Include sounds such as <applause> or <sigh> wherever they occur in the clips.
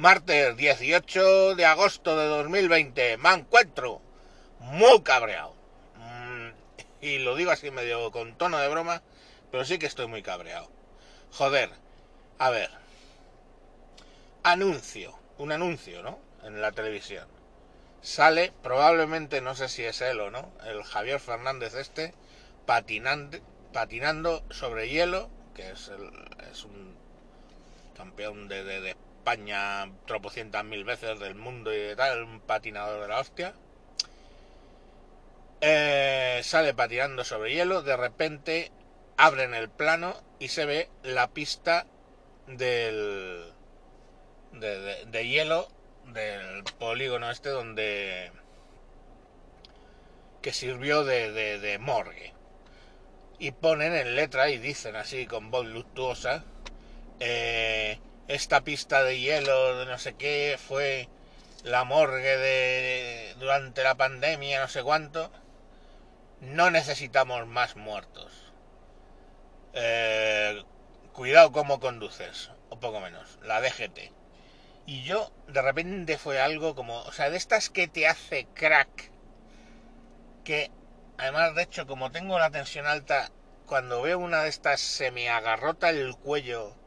Martes 18 de agosto de 2020. Me encuentro muy cabreado. Mm, y lo digo así medio con tono de broma, pero sí que estoy muy cabreado. Joder, a ver. Anuncio, un anuncio, ¿no? En la televisión. Sale, probablemente, no sé si es él o no, el Javier Fernández este, patinando, patinando sobre hielo, que es, el, es un campeón de, de, de España tropocientas mil veces del mundo y de tal, un patinador de la hostia. Eh, sale patinando sobre hielo, de repente abren el plano y se ve la pista del de, hielo del polígono este donde que sirvió de, morgue y ponen en letra y dicen así con voz luctuosa eh, esta pista de hielo de no sé qué fue la morgue de durante la pandemia no sé cuánto no necesitamos más muertos. Eh, cuidado cómo conduces o poco menos la DGT y yo de repente fue algo como o sea de estas que te hace crack que además de hecho como tengo la tensión alta cuando veo una de estas se me agarrota el cuello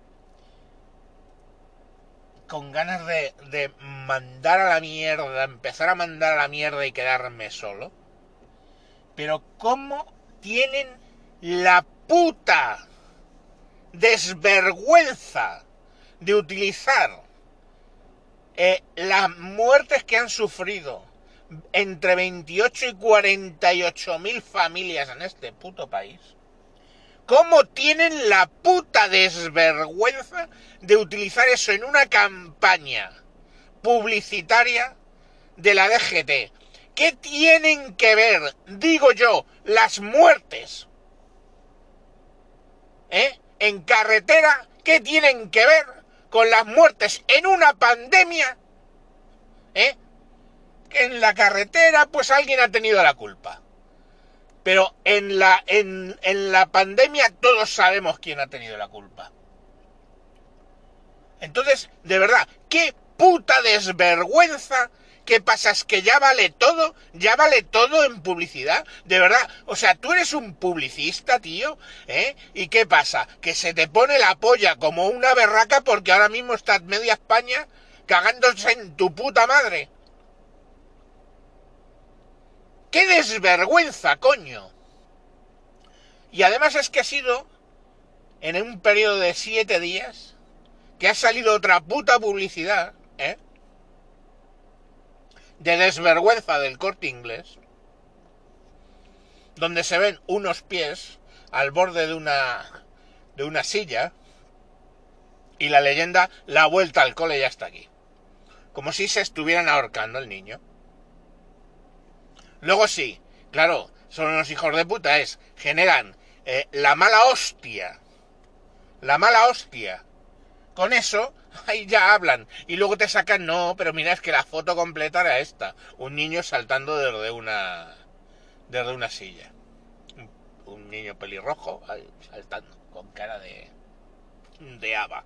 con ganas de, de, mandar a la mierda, empezar a mandar a la mierda y quedarme solo. Pero ¿cómo tienen la puta desvergüenza de utilizar eh, las muertes que han sufrido entre 28 y 48 mil familias en este puto país? ¿Cómo tienen la puta desvergüenza de utilizar eso en una campaña publicitaria de la DGT? ¿Qué tienen que ver, digo yo, las muertes? ¿Eh? En carretera, ¿qué tienen que ver con las muertes en una pandemia? ¿Eh? En la carretera, pues alguien ha tenido la culpa. Pero en la, en, en la pandemia todos sabemos quién ha tenido la culpa. Entonces, de verdad, qué puta desvergüenza. ¿Qué pasa? ¿Es que ya vale todo? ¿Ya vale todo en publicidad? De verdad, o sea, tú eres un publicista, tío, ¿eh? ¿Y qué pasa? Que se te pone la polla como una berraca porque ahora mismo está media España cagándose en tu puta madre. ¡Qué desvergüenza, coño! Y además es que ha sido en un periodo de siete días que ha salido otra puta publicidad, ¿eh? De desvergüenza del corte inglés, donde se ven unos pies al borde de una de una silla y la leyenda la vuelta al cole ya está aquí. Como si se estuvieran ahorcando el niño. Luego sí, claro, son unos hijos de puta, es, generan eh, la mala hostia. La mala hostia. Con eso, <laughs> ahí ya hablan. Y luego te sacan, no, pero mira, es que la foto completa era esta. Un niño saltando desde una. desde una silla. Un, niño pelirrojo saltando, con cara de. de haba.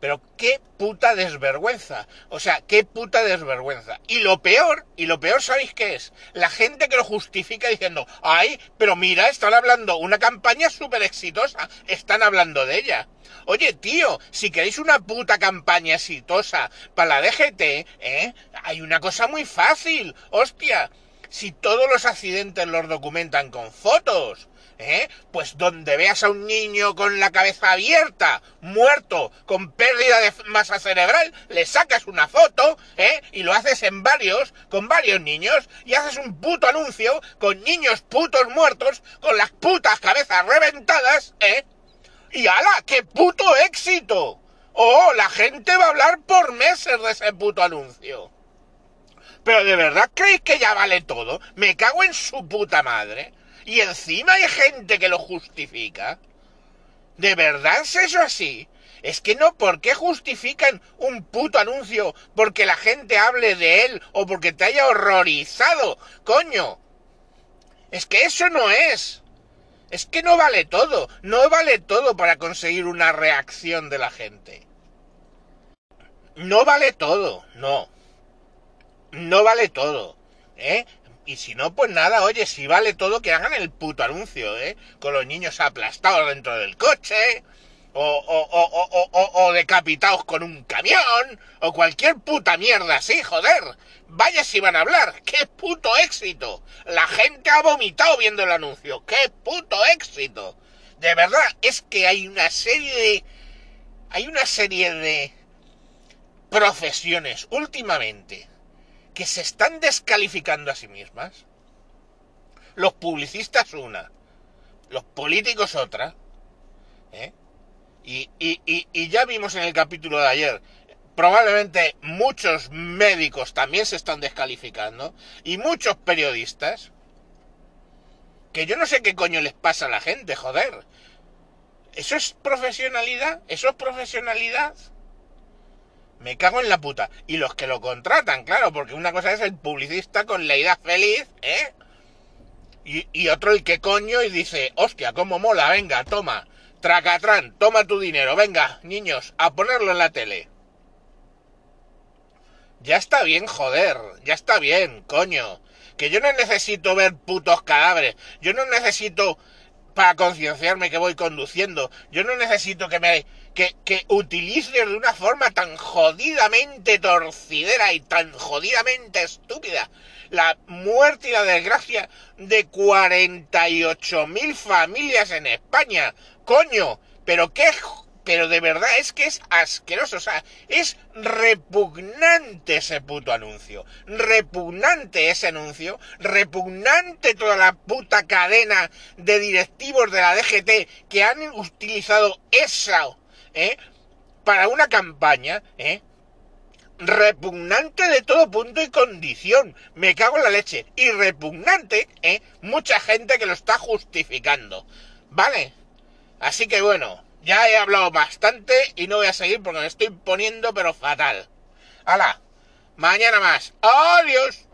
Pero qué puta desvergüenza. O sea, qué puta desvergüenza. Y lo peor, y lo peor, ¿sabéis qué es? La gente que lo justifica diciendo, ay, pero mira, están hablando, una campaña súper exitosa, están hablando de ella. Oye, tío, si queréis una puta campaña exitosa para la DGT, ¿eh? Hay una cosa muy fácil, hostia. Si todos los accidentes los documentan con fotos, ¿Eh? Pues donde veas a un niño con la cabeza abierta, muerto, con pérdida de masa cerebral, le sacas una foto, ¿eh? Y lo haces en varios, con varios niños, y haces un puto anuncio con niños putos muertos, con las putas cabezas reventadas, ¿eh? Y ala, qué puto éxito. Oh, la gente va a hablar por meses de ese puto anuncio. Pero de verdad creéis que ya vale todo? Me cago en su puta madre y encima hay gente que lo justifica. ¿De verdad es eso así? Es que no, ¿por qué justifican un puto anuncio porque la gente hable de él o porque te haya horrorizado? Coño. Es que eso no es. Es que no vale todo. No vale todo para conseguir una reacción de la gente. no vale todo, no. No vale todo, ¿eh? Y si no, pues nada, oye, si vale todo, que hagan el puto anuncio, ¿eh? Con los niños aplastados dentro del coche, o, o, o, o, decapitados con un camión, o cualquier puta mierda así, joder. Vaya si van a hablar, qué puto éxito. La gente ha vomitado viendo el anuncio, qué puto éxito. De verdad, es que hay una serie de... Hay una serie de profesiones últimamente que se están descalificando a sí mismas. Los publicistas una, los políticos otra. ¿eh? Y, y, y, y ya vimos en el capítulo de ayer, probablemente muchos médicos también se están descalificando y muchos periodistas. Que yo no sé qué coño les pasa a la gente, joder. ¿Eso es profesionalidad? ¿Eso es profesionalidad? Me cago en la puta. Y los que lo contratan, claro, porque una cosa es el publicista con la idea feliz, ¿eh? Y, y otro el que coño y dice, hostia, cómo mola, venga, toma, tracatrán, toma tu dinero, venga, niños, a ponerlo en la tele. Ya está bien, joder, ya está bien, coño. Que yo no necesito ver putos cadáveres, yo no necesito para concienciarme que voy conduciendo. Yo no necesito que me que, que utilices de una forma tan jodidamente torcidera y tan jodidamente estúpida la muerte y la desgracia de 48.000 familias en España. Coño, pero qué pero de verdad es que es asqueroso, o sea, es repugnante ese puto anuncio, repugnante ese anuncio, repugnante toda la puta cadena de directivos de la DGT que han utilizado eso, ¿eh? Para una campaña, ¿eh? repugnante de todo punto y condición. Me cago en la leche. Y repugnante, ¿eh? Mucha gente que lo está justificando. ¿Vale? Así que bueno, ya he hablado bastante y no voy a seguir porque me estoy poniendo pero fatal. ¡Hala! Mañana más. ¡Adiós!